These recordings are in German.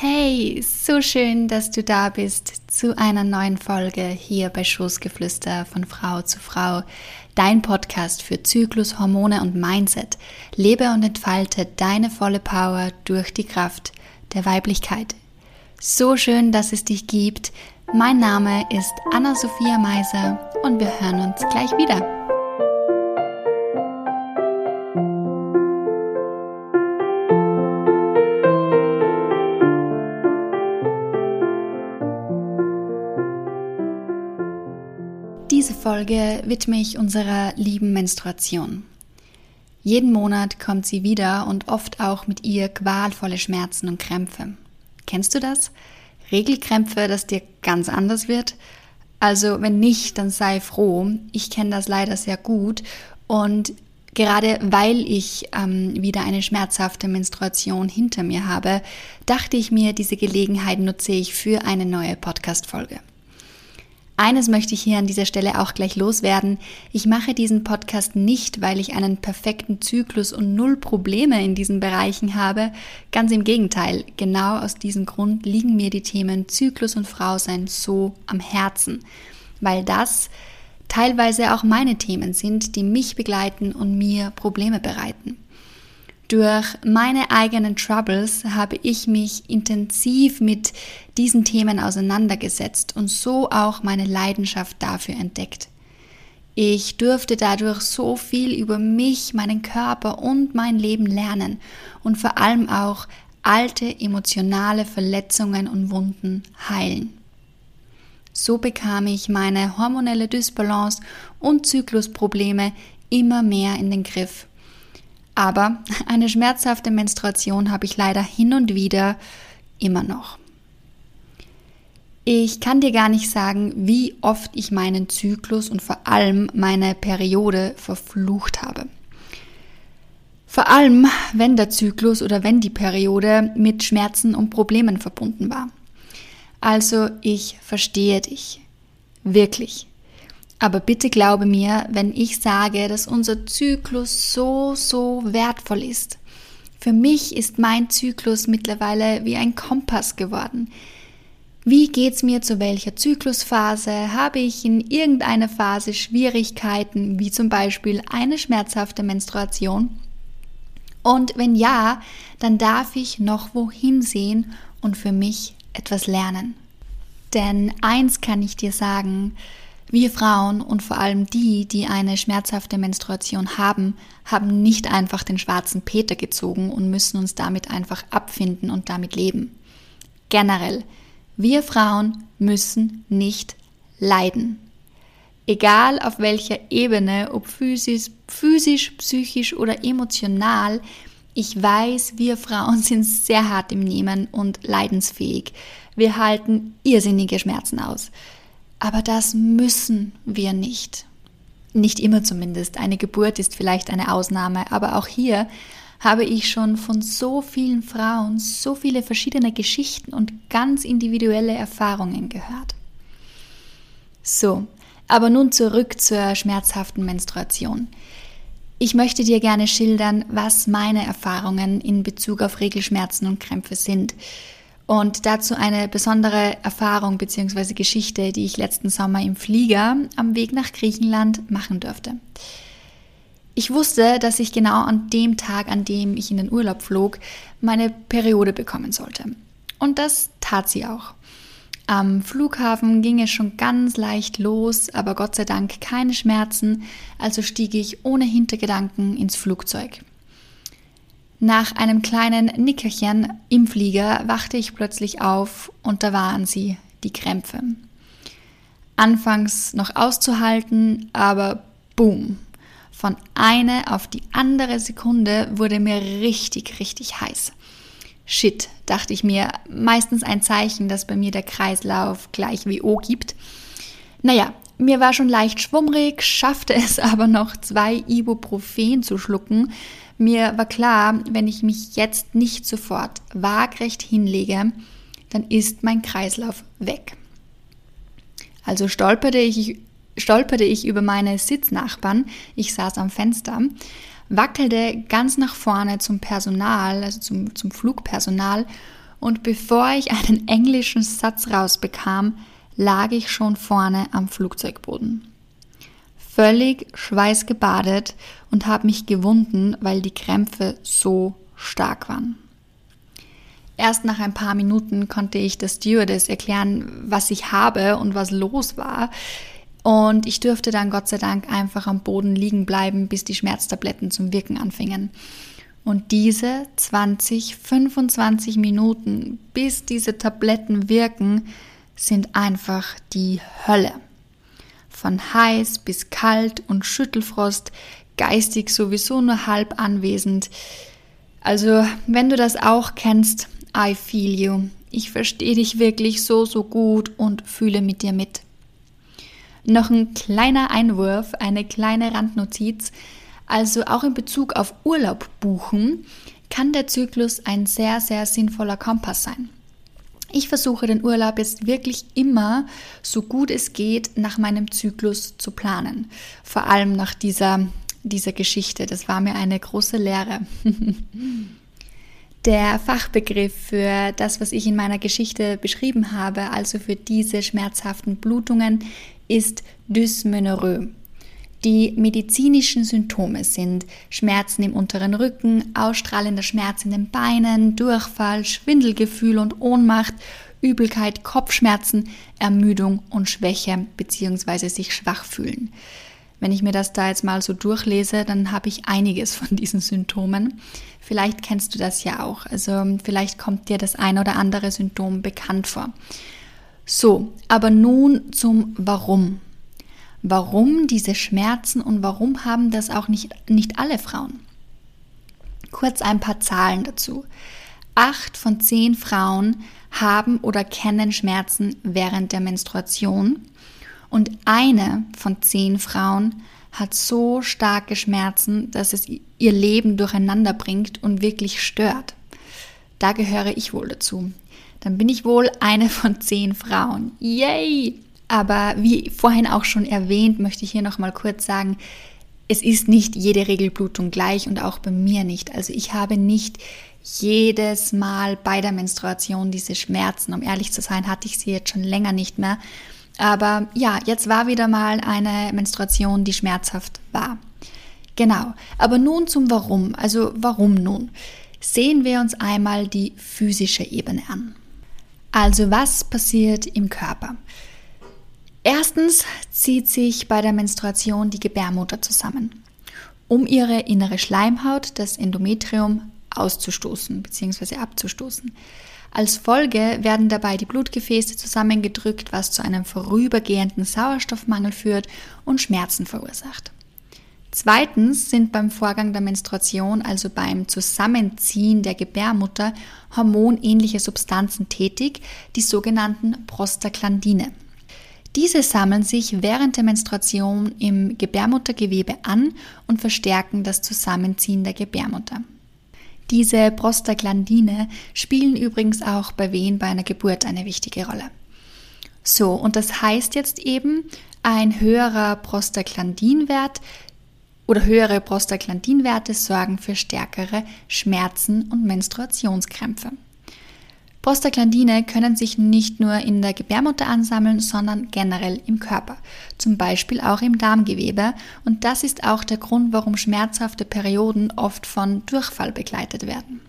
Hey, so schön, dass du da bist zu einer neuen Folge hier bei Schoßgeflüster von Frau zu Frau, dein Podcast für Zyklus, Hormone und Mindset. Lebe und entfalte deine volle Power durch die Kraft der Weiblichkeit. So schön, dass es dich gibt. Mein Name ist Anna-Sophia Meiser und wir hören uns gleich wieder. Diese Folge widme ich unserer lieben Menstruation. Jeden Monat kommt sie wieder und oft auch mit ihr qualvolle Schmerzen und Krämpfe. Kennst du das? Regelkrämpfe, dass dir ganz anders wird? Also wenn nicht, dann sei froh. Ich kenne das leider sehr gut und gerade weil ich ähm, wieder eine schmerzhafte Menstruation hinter mir habe, dachte ich mir, diese Gelegenheit nutze ich für eine neue Podcast-Folge. Eines möchte ich hier an dieser Stelle auch gleich loswerden. Ich mache diesen Podcast nicht, weil ich einen perfekten Zyklus und null Probleme in diesen Bereichen habe. Ganz im Gegenteil. Genau aus diesem Grund liegen mir die Themen Zyklus und Frausein so am Herzen. Weil das teilweise auch meine Themen sind, die mich begleiten und mir Probleme bereiten. Durch meine eigenen Troubles habe ich mich intensiv mit diesen Themen auseinandergesetzt und so auch meine Leidenschaft dafür entdeckt. Ich durfte dadurch so viel über mich, meinen Körper und mein Leben lernen und vor allem auch alte emotionale Verletzungen und Wunden heilen. So bekam ich meine hormonelle Dysbalance und Zyklusprobleme immer mehr in den Griff aber eine schmerzhafte Menstruation habe ich leider hin und wieder immer noch. Ich kann dir gar nicht sagen, wie oft ich meinen Zyklus und vor allem meine Periode verflucht habe. Vor allem, wenn der Zyklus oder wenn die Periode mit Schmerzen und Problemen verbunden war. Also ich verstehe dich. Wirklich. Aber bitte glaube mir, wenn ich sage, dass unser Zyklus so, so wertvoll ist. Für mich ist mein Zyklus mittlerweile wie ein Kompass geworden. Wie geht's mir zu welcher Zyklusphase? Habe ich in irgendeiner Phase Schwierigkeiten, wie zum Beispiel eine schmerzhafte Menstruation? Und wenn ja, dann darf ich noch wohin sehen und für mich etwas lernen. Denn eins kann ich dir sagen, wir Frauen und vor allem die, die eine schmerzhafte Menstruation haben, haben nicht einfach den schwarzen Peter gezogen und müssen uns damit einfach abfinden und damit leben. Generell, wir Frauen müssen nicht leiden. Egal auf welcher Ebene, ob physisch, physisch, psychisch oder emotional, ich weiß, wir Frauen sind sehr hart im Nehmen und leidensfähig. Wir halten irrsinnige Schmerzen aus. Aber das müssen wir nicht. Nicht immer zumindest. Eine Geburt ist vielleicht eine Ausnahme, aber auch hier habe ich schon von so vielen Frauen so viele verschiedene Geschichten und ganz individuelle Erfahrungen gehört. So, aber nun zurück zur schmerzhaften Menstruation. Ich möchte dir gerne schildern, was meine Erfahrungen in Bezug auf Regelschmerzen und Krämpfe sind und dazu eine besondere Erfahrung bzw. Geschichte, die ich letzten Sommer im Flieger am Weg nach Griechenland machen durfte. Ich wusste, dass ich genau an dem Tag, an dem ich in den Urlaub flog, meine Periode bekommen sollte. Und das tat sie auch. Am Flughafen ging es schon ganz leicht los, aber Gott sei Dank keine Schmerzen, also stieg ich ohne Hintergedanken ins Flugzeug. Nach einem kleinen Nickerchen im Flieger wachte ich plötzlich auf und da waren sie, die Krämpfe. Anfangs noch auszuhalten, aber boom. Von einer auf die andere Sekunde wurde mir richtig, richtig heiß. Shit, dachte ich mir, meistens ein Zeichen, dass bei mir der Kreislauf gleich wie O gibt. Naja, mir war schon leicht schwummrig, schaffte es aber noch zwei Ibuprofen zu schlucken, mir war klar, wenn ich mich jetzt nicht sofort waagrecht hinlege, dann ist mein Kreislauf weg. Also stolperte ich, stolperte ich über meine Sitznachbarn, ich saß am Fenster, wackelte ganz nach vorne zum Personal, also zum, zum Flugpersonal. Und bevor ich einen englischen Satz rausbekam, lag ich schon vorne am Flugzeugboden. Völlig schweißgebadet und habe mich gewunden, weil die Krämpfe so stark waren. Erst nach ein paar Minuten konnte ich der Stewardess erklären, was ich habe und was los war. Und ich durfte dann Gott sei Dank einfach am Boden liegen bleiben, bis die Schmerztabletten zum Wirken anfingen. Und diese 20, 25 Minuten, bis diese Tabletten wirken, sind einfach die Hölle. Von heiß bis kalt und Schüttelfrost, geistig sowieso nur halb anwesend. Also, wenn du das auch kennst, I feel you. Ich verstehe dich wirklich so, so gut und fühle mit dir mit. Noch ein kleiner Einwurf, eine kleine Randnotiz. Also auch in Bezug auf Urlaub buchen kann der Zyklus ein sehr, sehr sinnvoller Kompass sein. Ich versuche den Urlaub jetzt wirklich immer, so gut es geht, nach meinem Zyklus zu planen. Vor allem nach dieser, dieser Geschichte. Das war mir eine große Lehre. Der Fachbegriff für das, was ich in meiner Geschichte beschrieben habe, also für diese schmerzhaften Blutungen, ist Dysmenorrhoe. Die medizinischen Symptome sind Schmerzen im unteren Rücken, ausstrahlender Schmerz in den Beinen, Durchfall, Schwindelgefühl und Ohnmacht, Übelkeit, Kopfschmerzen, Ermüdung und Schwäche bzw. sich schwach fühlen. Wenn ich mir das da jetzt mal so durchlese, dann habe ich einiges von diesen Symptomen. Vielleicht kennst du das ja auch. Also vielleicht kommt dir das ein oder andere Symptom bekannt vor. So, aber nun zum Warum warum diese Schmerzen und warum haben das auch nicht, nicht alle Frauen. Kurz ein paar Zahlen dazu. Acht von zehn Frauen haben oder kennen Schmerzen während der Menstruation und eine von zehn Frauen hat so starke Schmerzen, dass es ihr Leben durcheinander bringt und wirklich stört. Da gehöre ich wohl dazu. Dann bin ich wohl eine von zehn Frauen. Yay! Aber wie vorhin auch schon erwähnt, möchte ich hier noch mal kurz sagen, es ist nicht jede Regelblutung gleich und auch bei mir nicht. Also ich habe nicht jedes Mal bei der Menstruation diese Schmerzen. Um ehrlich zu sein, hatte ich sie jetzt schon länger nicht mehr. Aber ja, jetzt war wieder mal eine Menstruation, die schmerzhaft war. Genau. Aber nun zum Warum. Also warum nun? Sehen wir uns einmal die physische Ebene an. Also was passiert im Körper? Erstens zieht sich bei der Menstruation die Gebärmutter zusammen, um ihre innere Schleimhaut, das Endometrium, auszustoßen bzw. abzustoßen. Als Folge werden dabei die Blutgefäße zusammengedrückt, was zu einem vorübergehenden Sauerstoffmangel führt und Schmerzen verursacht. Zweitens sind beim Vorgang der Menstruation, also beim Zusammenziehen der Gebärmutter, hormonähnliche Substanzen tätig, die sogenannten Prostaglandine. Diese sammeln sich während der Menstruation im Gebärmuttergewebe an und verstärken das Zusammenziehen der Gebärmutter. Diese Prostaglandine spielen übrigens auch bei Wehen bei einer Geburt eine wichtige Rolle. So, und das heißt jetzt eben, ein höherer Prostaglandinwert oder höhere Prostaglandinwerte sorgen für stärkere Schmerzen und Menstruationskrämpfe. Prostaglandine können sich nicht nur in der Gebärmutter ansammeln, sondern generell im Körper, zum Beispiel auch im Darmgewebe. Und das ist auch der Grund, warum schmerzhafte Perioden oft von Durchfall begleitet werden.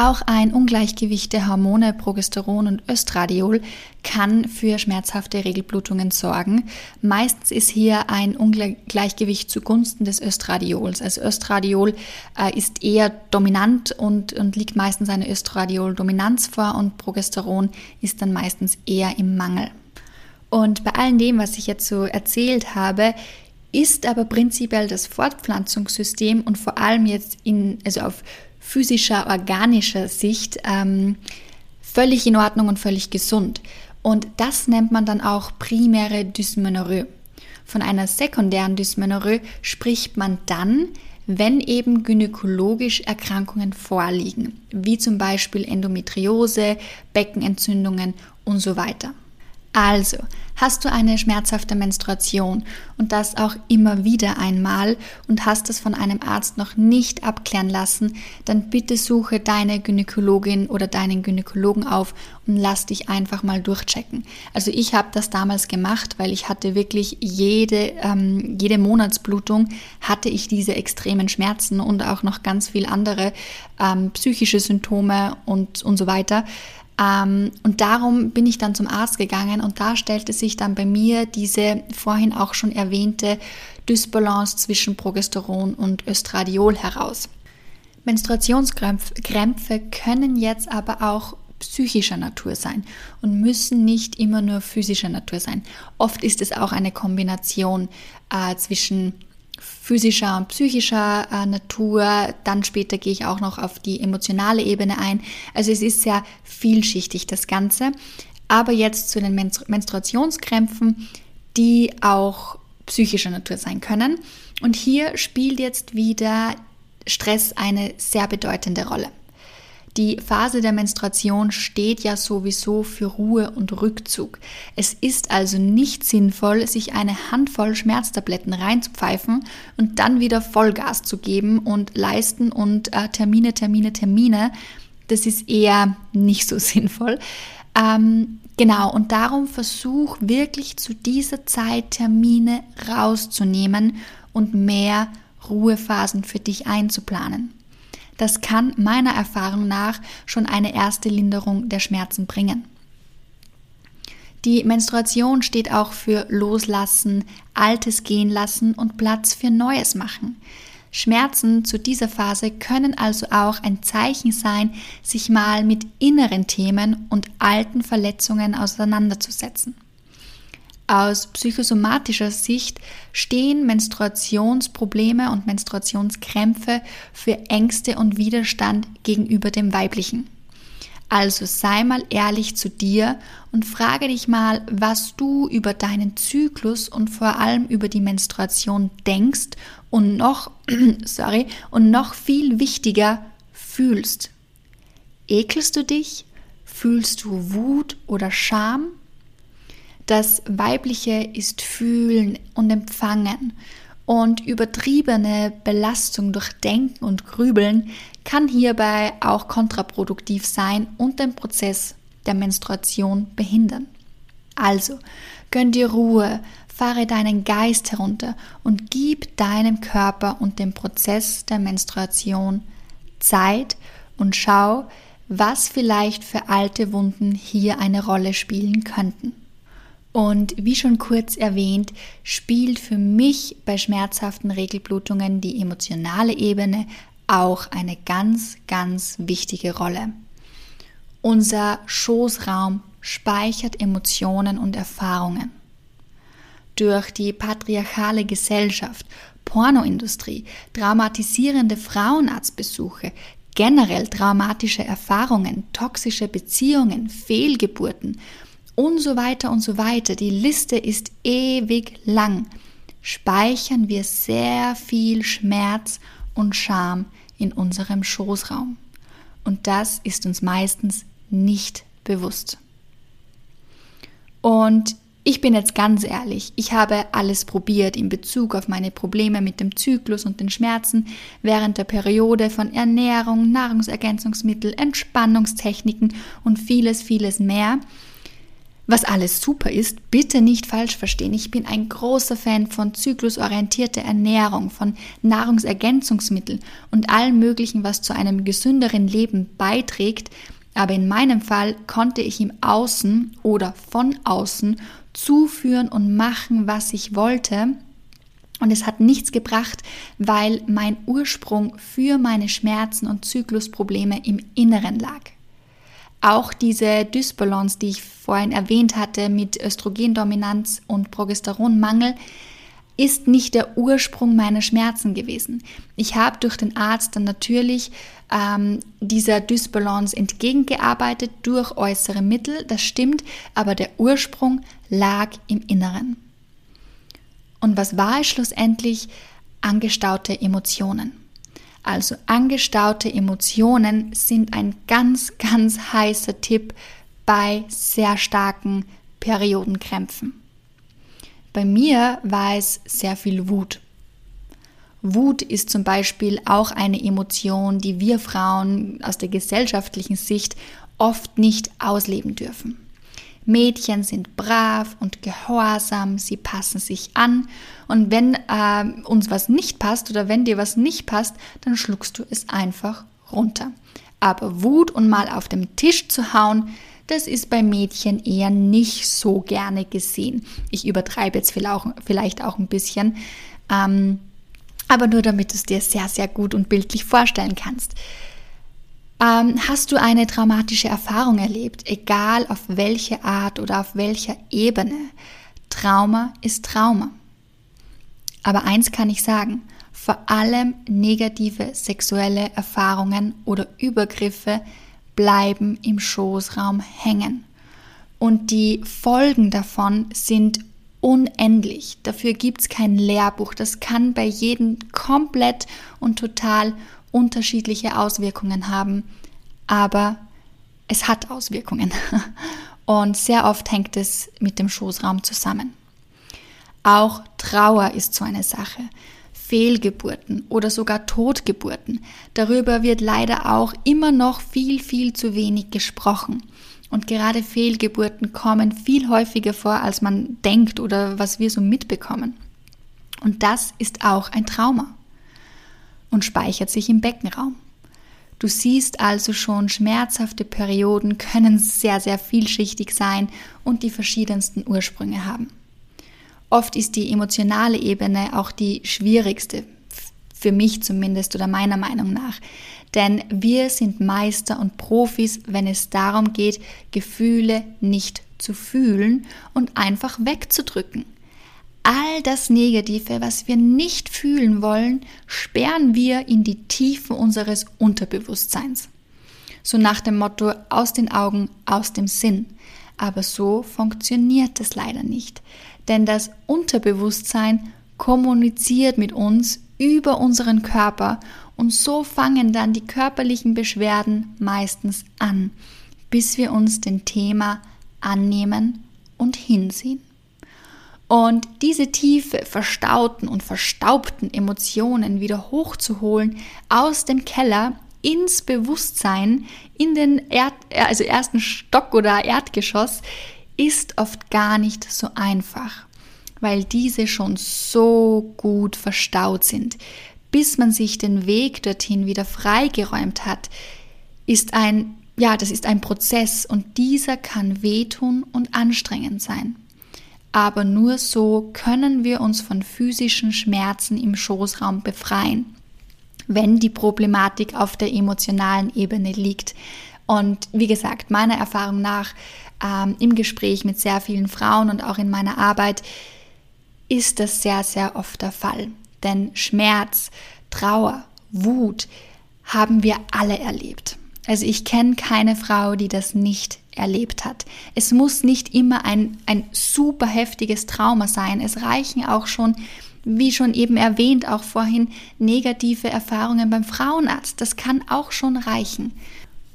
Auch ein Ungleichgewicht der Hormone Progesteron und Östradiol kann für schmerzhafte Regelblutungen sorgen. Meistens ist hier ein Ungleichgewicht zugunsten des Östradiols. Also Östradiol äh, ist eher dominant und, und liegt meistens eine Östradiol-Dominanz vor und Progesteron ist dann meistens eher im Mangel. Und bei all dem, was ich jetzt so erzählt habe, ist aber prinzipiell das Fortpflanzungssystem und vor allem jetzt in, also auf physischer, organischer Sicht ähm, völlig in Ordnung und völlig gesund. Und das nennt man dann auch primäre Dysmenorrhoe. Von einer sekundären Dysmenorrhoe spricht man dann, wenn eben gynäkologisch Erkrankungen vorliegen, wie zum Beispiel Endometriose, Beckenentzündungen und so weiter. Also, hast du eine schmerzhafte Menstruation und das auch immer wieder einmal und hast es von einem Arzt noch nicht abklären lassen, dann bitte suche deine Gynäkologin oder deinen Gynäkologen auf und lass dich einfach mal durchchecken. Also ich habe das damals gemacht, weil ich hatte wirklich jede, ähm, jede Monatsblutung hatte ich diese extremen Schmerzen und auch noch ganz viel andere ähm, psychische Symptome und, und so weiter. Ähm, und darum bin ich dann zum Arzt gegangen und da stellte sich dann bei mir diese vorhin auch schon erwähnte Dysbalance zwischen Progesteron und Östradiol heraus. Menstruationskrämpfe können jetzt aber auch psychischer Natur sein und müssen nicht immer nur physischer Natur sein. Oft ist es auch eine Kombination äh, zwischen physischer und psychischer äh, Natur. Dann später gehe ich auch noch auf die emotionale Ebene ein. Also es ist sehr vielschichtig das Ganze. Aber jetzt zu den Menstru Menstruationskrämpfen, die auch psychischer Natur sein können. Und hier spielt jetzt wieder Stress eine sehr bedeutende Rolle. Die Phase der Menstruation steht ja sowieso für Ruhe und Rückzug. Es ist also nicht sinnvoll, sich eine Handvoll Schmerztabletten reinzupfeifen und dann wieder Vollgas zu geben und leisten und äh, Termine, Termine, Termine. Das ist eher nicht so sinnvoll. Ähm, genau, und darum versuch wirklich zu dieser Zeit Termine rauszunehmen und mehr Ruhephasen für dich einzuplanen. Das kann meiner Erfahrung nach schon eine erste Linderung der Schmerzen bringen. Die Menstruation steht auch für Loslassen, Altes gehen lassen und Platz für Neues machen. Schmerzen zu dieser Phase können also auch ein Zeichen sein, sich mal mit inneren Themen und alten Verletzungen auseinanderzusetzen. Aus psychosomatischer Sicht stehen Menstruationsprobleme und Menstruationskrämpfe für Ängste und Widerstand gegenüber dem Weiblichen. Also sei mal ehrlich zu dir und frage dich mal, was du über deinen Zyklus und vor allem über die Menstruation denkst und noch, sorry, und noch viel wichtiger fühlst. Ekelst du dich? Fühlst du Wut oder Scham? Das Weibliche ist Fühlen und Empfangen. Und übertriebene Belastung durch Denken und Grübeln kann hierbei auch kontraproduktiv sein und den Prozess der Menstruation behindern. Also, gönn dir Ruhe, fahre deinen Geist herunter und gib deinem Körper und dem Prozess der Menstruation Zeit und schau, was vielleicht für alte Wunden hier eine Rolle spielen könnten. Und wie schon kurz erwähnt, spielt für mich bei schmerzhaften Regelblutungen die emotionale Ebene auch eine ganz, ganz wichtige Rolle. Unser Schoßraum speichert Emotionen und Erfahrungen. Durch die patriarchale Gesellschaft, Pornoindustrie, traumatisierende Frauenarztbesuche, generell traumatische Erfahrungen, toxische Beziehungen, Fehlgeburten und so weiter und so weiter. Die Liste ist ewig lang. Speichern wir sehr viel Schmerz und Scham in unserem Schoßraum. Und das ist uns meistens nicht bewusst. Und ich bin jetzt ganz ehrlich, ich habe alles probiert in Bezug auf meine Probleme mit dem Zyklus und den Schmerzen während der Periode von Ernährung, Nahrungsergänzungsmittel, Entspannungstechniken und vieles, vieles mehr was alles super ist, bitte nicht falsch verstehen. Ich bin ein großer Fan von zyklusorientierter Ernährung, von Nahrungsergänzungsmitteln und allem Möglichen, was zu einem gesünderen Leben beiträgt. Aber in meinem Fall konnte ich im Außen oder von außen zuführen und machen, was ich wollte. Und es hat nichts gebracht, weil mein Ursprung für meine Schmerzen und Zyklusprobleme im Inneren lag. Auch diese Dysbalance, die ich vorhin erwähnt hatte mit Östrogendominanz und Progesteronmangel, ist nicht der Ursprung meiner Schmerzen gewesen. Ich habe durch den Arzt dann natürlich ähm, dieser Dysbalance entgegengearbeitet durch äußere Mittel, das stimmt, aber der Ursprung lag im Inneren. Und was war es schlussendlich? Angestaute Emotionen. Also angestaute Emotionen sind ein ganz, ganz heißer Tipp bei sehr starken Periodenkrämpfen. Bei mir war es sehr viel Wut. Wut ist zum Beispiel auch eine Emotion, die wir Frauen aus der gesellschaftlichen Sicht oft nicht ausleben dürfen. Mädchen sind brav und gehorsam, sie passen sich an und wenn äh, uns was nicht passt oder wenn dir was nicht passt, dann schluckst du es einfach runter. Aber Wut und mal auf dem Tisch zu hauen, das ist bei Mädchen eher nicht so gerne gesehen. Ich übertreibe jetzt vielleicht auch ein bisschen, ähm, aber nur damit du es dir sehr, sehr gut und bildlich vorstellen kannst. Ähm, hast du eine traumatische Erfahrung erlebt, egal auf welche Art oder auf welcher Ebene? Trauma ist Trauma. Aber eins kann ich sagen, vor allem negative sexuelle Erfahrungen oder Übergriffe bleiben im Schoßraum hängen. Und die Folgen davon sind unendlich. Dafür gibt es kein Lehrbuch. Das kann bei jedem komplett und total unterschiedliche Auswirkungen haben. Aber es hat Auswirkungen. Und sehr oft hängt es mit dem Schoßraum zusammen. Auch Trauer ist so eine Sache. Fehlgeburten oder sogar Totgeburten. Darüber wird leider auch immer noch viel, viel zu wenig gesprochen. Und gerade Fehlgeburten kommen viel häufiger vor, als man denkt oder was wir so mitbekommen. Und das ist auch ein Trauma und speichert sich im Beckenraum. Du siehst also schon, schmerzhafte Perioden können sehr, sehr vielschichtig sein und die verschiedensten Ursprünge haben. Oft ist die emotionale Ebene auch die schwierigste, für mich zumindest oder meiner Meinung nach. Denn wir sind Meister und Profis, wenn es darum geht, Gefühle nicht zu fühlen und einfach wegzudrücken. All das Negative, was wir nicht fühlen wollen, sperren wir in die Tiefen unseres Unterbewusstseins. So nach dem Motto aus den Augen, aus dem Sinn. Aber so funktioniert es leider nicht denn das Unterbewusstsein kommuniziert mit uns über unseren Körper und so fangen dann die körperlichen Beschwerden meistens an, bis wir uns dem Thema annehmen und hinsehen. Und diese tiefe, verstauten und verstaubten Emotionen wieder hochzuholen aus dem Keller ins Bewusstsein, in den Erd also ersten Stock oder Erdgeschoss, ist oft gar nicht so einfach, weil diese schon so gut verstaut sind. Bis man sich den Weg dorthin wieder freigeräumt hat, ist ein, ja, das ist ein Prozess und dieser kann wehtun und anstrengend sein. Aber nur so können wir uns von physischen Schmerzen im Schoßraum befreien, wenn die Problematik auf der emotionalen Ebene liegt. Und wie gesagt, meiner Erfahrung nach ähm, im Gespräch mit sehr vielen Frauen und auch in meiner Arbeit ist das sehr, sehr oft der Fall. Denn Schmerz, Trauer, Wut haben wir alle erlebt. Also ich kenne keine Frau, die das nicht erlebt hat. Es muss nicht immer ein, ein super heftiges Trauma sein. Es reichen auch schon, wie schon eben erwähnt, auch vorhin negative Erfahrungen beim Frauenarzt. Das kann auch schon reichen.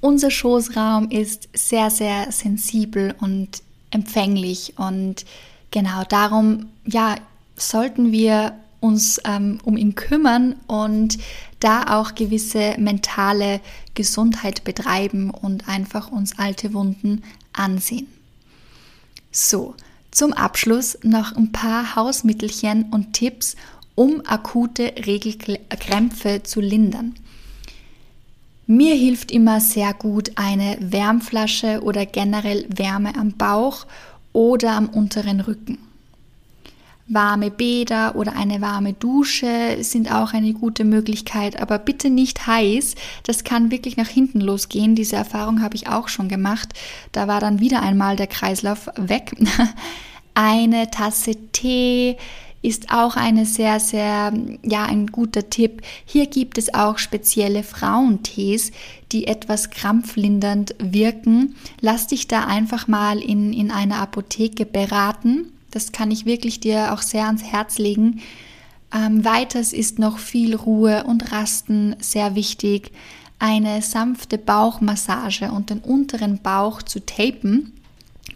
Unser Schoßraum ist sehr, sehr sensibel und empfänglich und genau darum, ja, sollten wir uns ähm, um ihn kümmern und da auch gewisse mentale Gesundheit betreiben und einfach uns alte Wunden ansehen. So, zum Abschluss noch ein paar Hausmittelchen und Tipps, um akute Regelkrämpfe zu lindern. Mir hilft immer sehr gut eine Wärmflasche oder generell Wärme am Bauch oder am unteren Rücken. Warme Bäder oder eine warme Dusche sind auch eine gute Möglichkeit, aber bitte nicht heiß. Das kann wirklich nach hinten losgehen. Diese Erfahrung habe ich auch schon gemacht. Da war dann wieder einmal der Kreislauf weg. Eine Tasse Tee, ist auch eine sehr, sehr, ja, ein guter Tipp. Hier gibt es auch spezielle Frauentees, die etwas krampflindernd wirken. Lass dich da einfach mal in, in einer Apotheke beraten. Das kann ich wirklich dir auch sehr ans Herz legen. Ähm, weiters ist noch viel Ruhe und Rasten sehr wichtig. Eine sanfte Bauchmassage und den unteren Bauch zu tapen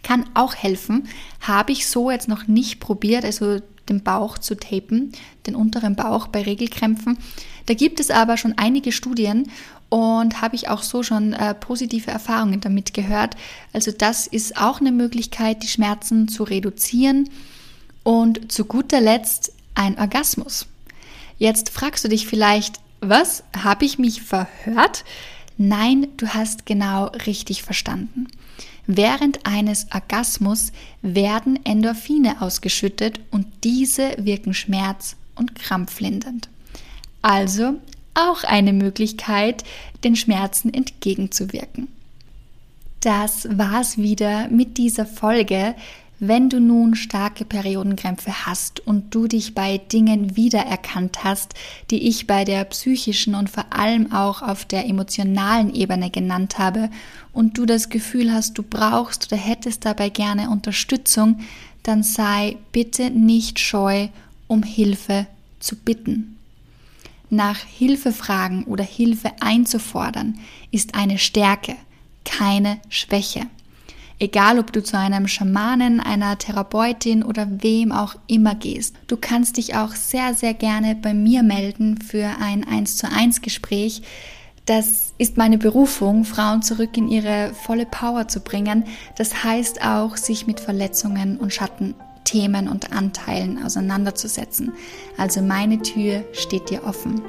kann auch helfen. Habe ich so jetzt noch nicht probiert, also den Bauch zu tapen, den unteren Bauch bei Regelkrämpfen. Da gibt es aber schon einige Studien und habe ich auch so schon äh, positive Erfahrungen damit gehört. Also das ist auch eine Möglichkeit, die Schmerzen zu reduzieren. Und zu guter Letzt ein Orgasmus. Jetzt fragst du dich vielleicht, was? Habe ich mich verhört? Nein, du hast genau richtig verstanden. Während eines Orgasmus werden Endorphine ausgeschüttet und diese wirken schmerz- und krampflindernd. Also auch eine Möglichkeit, den Schmerzen entgegenzuwirken. Das war's wieder mit dieser Folge. Wenn du nun starke Periodenkrämpfe hast und du dich bei Dingen wiedererkannt hast, die ich bei der psychischen und vor allem auch auf der emotionalen Ebene genannt habe, und du das Gefühl hast, du brauchst oder hättest dabei gerne Unterstützung, dann sei bitte nicht scheu, um Hilfe zu bitten. Nach Hilfe fragen oder Hilfe einzufordern ist eine Stärke, keine Schwäche. Egal, ob du zu einem Schamanen, einer Therapeutin oder wem auch immer gehst. Du kannst dich auch sehr, sehr gerne bei mir melden für ein 1 zu 1 Gespräch. Das ist meine Berufung, Frauen zurück in ihre volle Power zu bringen. Das heißt auch, sich mit Verletzungen und Schattenthemen und Anteilen auseinanderzusetzen. Also meine Tür steht dir offen.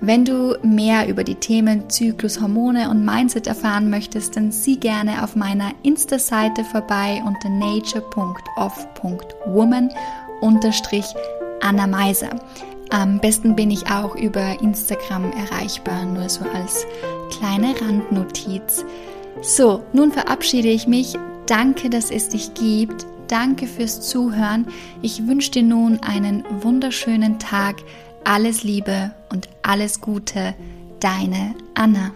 Wenn du mehr über die Themen Zyklus, Hormone und Mindset erfahren möchtest, dann sieh gerne auf meiner Insta-Seite vorbei unter nature.off.woman Anna Meiser. Am besten bin ich auch über Instagram erreichbar, nur so als kleine Randnotiz. So, nun verabschiede ich mich. Danke, dass es dich gibt. Danke fürs Zuhören. Ich wünsche dir nun einen wunderschönen Tag. Alles Liebe und alles Gute, deine Anna.